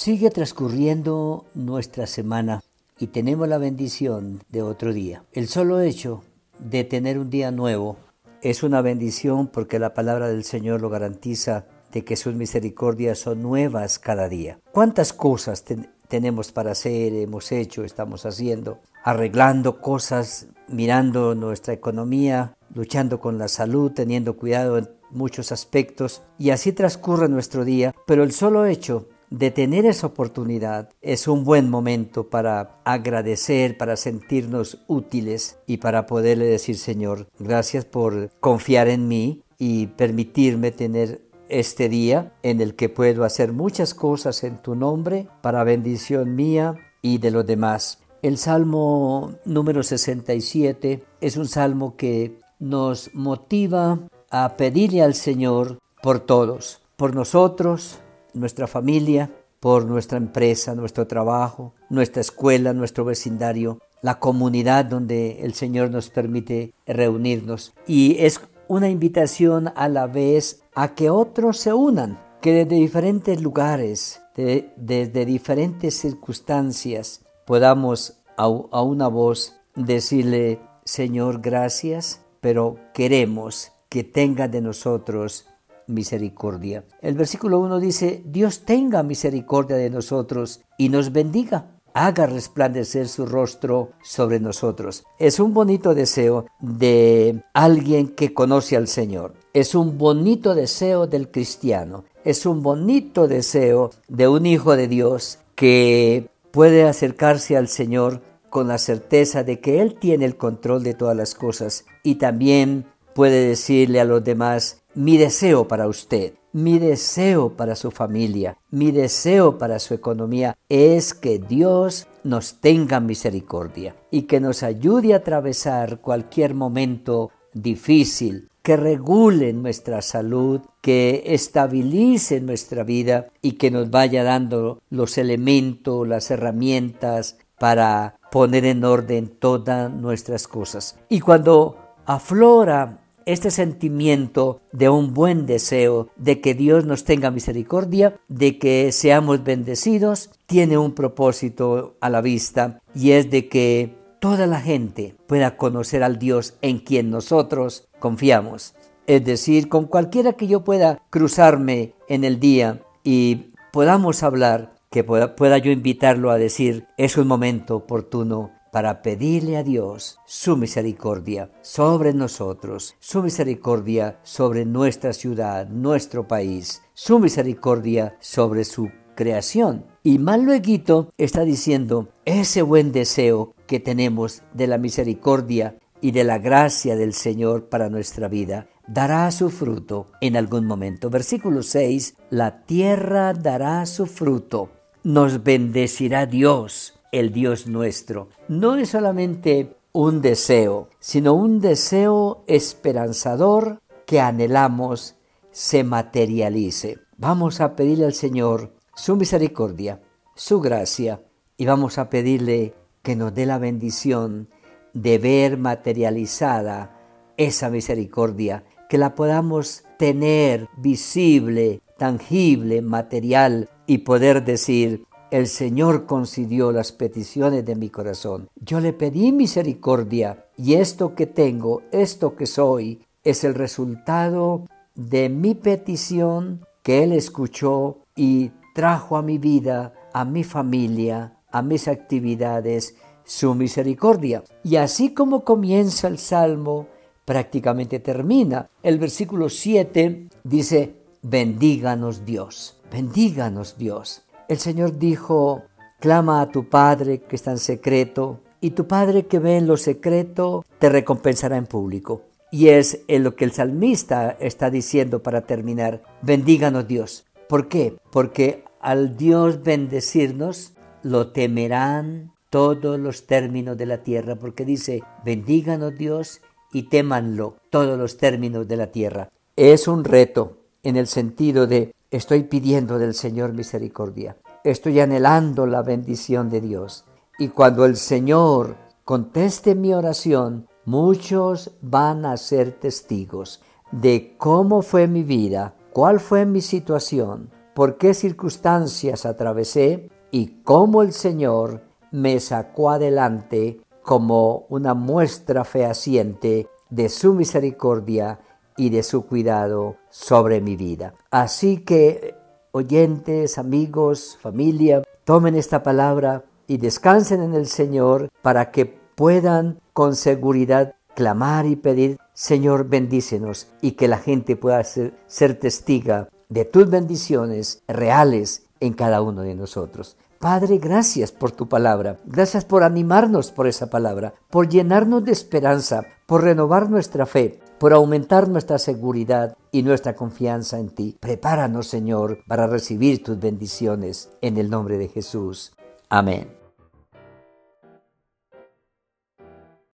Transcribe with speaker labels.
Speaker 1: Sigue transcurriendo nuestra semana y tenemos la bendición de otro día. El solo hecho de tener un día nuevo es una bendición porque la palabra del Señor lo garantiza de que sus misericordias son nuevas cada día. ¿Cuántas cosas tenemos para hacer, hemos hecho, estamos haciendo? Arreglando cosas, mirando nuestra economía, luchando con la salud, teniendo cuidado en muchos aspectos y así transcurre nuestro día, pero el solo hecho de tener esa oportunidad es un buen momento para agradecer, para sentirnos útiles y para poderle decir, Señor, gracias por confiar en mí y permitirme tener este día en el que puedo hacer muchas cosas en tu nombre para bendición mía y de los demás. El Salmo número 67 es un salmo que nos motiva a pedirle al Señor por todos, por nosotros, nuestra familia, por nuestra empresa, nuestro trabajo, nuestra escuela, nuestro vecindario, la comunidad donde el Señor nos permite reunirnos. Y es una invitación a la vez a que otros se unan, que desde diferentes lugares, desde diferentes circunstancias, podamos a, una voz decirle, Señor, gracias, pero queremos que tenga de nosotros misericordia. El versículo 1 dice, Dios tenga misericordia de nosotros y nos bendiga. Haga resplandecer su rostro sobre nosotros. Es un bonito deseo de alguien que conoce al Señor. Es un bonito deseo del cristiano. Es un bonito deseo de un hijo de Dios que puede acercarse al Señor con la certeza de que Él tiene el control de todas las cosas y también puede decirle a los demás, mi deseo para usted, mi deseo para su familia, mi deseo para su economía es que Dios nos tenga misericordia y que nos ayude a atravesar cualquier momento difícil, que regule nuestra salud, que estabilice nuestra vida y que nos vaya dando los elementos, las herramientas para poner en orden todas nuestras cosas. Y cuando aflora este sentimiento de un buen deseo de que Dios nos tenga misericordia, de que seamos bendecidos, tiene un propósito a la vista y es de que toda la gente pueda conocer al Dios en quien nosotros confiamos. Es decir, con cualquiera que yo pueda cruzarme en el día y podamos hablar, que pueda, pueda yo invitarlo a decir, es un momento oportuno para pedirle a Dios su misericordia sobre nosotros, su misericordia sobre nuestra ciudad, nuestro país, su misericordia sobre su creación. Y más luego está diciendo ese buen deseo que tenemos de la misericordia y de la gracia del Señor para nuestra vida dará su fruto en algún momento. Versículo 6, la tierra dará su fruto, nos bendecirá Dios el Dios nuestro. No es solamente un deseo, sino un deseo esperanzador que anhelamos se materialice. Vamos a pedirle al Señor su misericordia, su gracia, y vamos a pedirle que nos dé la bendición de ver materializada esa misericordia, que la podamos tener visible, tangible, material, y poder decir, el Señor concedió las peticiones de mi corazón. Yo le pedí misericordia y esto que tengo, esto que soy, es el resultado de mi petición que Él escuchó y trajo a mi vida, a mi familia, a mis actividades, su misericordia. Y así como comienza el Salmo, prácticamente termina. El versículo 7 dice, bendíganos Dios, bendíganos Dios. El Señor dijo, clama a tu Padre que está en secreto, y tu Padre que ve en lo secreto te recompensará en público. Y es en lo que el salmista está diciendo para terminar, bendíganos Dios. ¿Por qué? Porque al Dios bendecirnos, lo temerán todos los términos de la tierra, porque dice, bendíganos Dios y témanlo todos los términos de la tierra. Es un reto en el sentido de Estoy pidiendo del Señor misericordia. Estoy anhelando la bendición de Dios. Y cuando el Señor conteste mi oración, muchos van a ser testigos de cómo fue mi vida, cuál fue mi situación, por qué circunstancias atravesé y cómo el Señor me sacó adelante como una muestra fehaciente de su misericordia y de su cuidado sobre mi vida. Así que, oyentes, amigos, familia, tomen esta palabra y descansen en el Señor para que puedan con seguridad clamar y pedir, Señor, bendícenos y que la gente pueda ser, ser testiga de tus bendiciones reales en cada uno de nosotros. Padre, gracias por tu palabra. Gracias por animarnos por esa palabra, por llenarnos de esperanza, por renovar nuestra fe, por aumentar nuestra seguridad y nuestra confianza en ti. Prepáranos, Señor, para recibir tus bendiciones en el nombre de Jesús. Amén.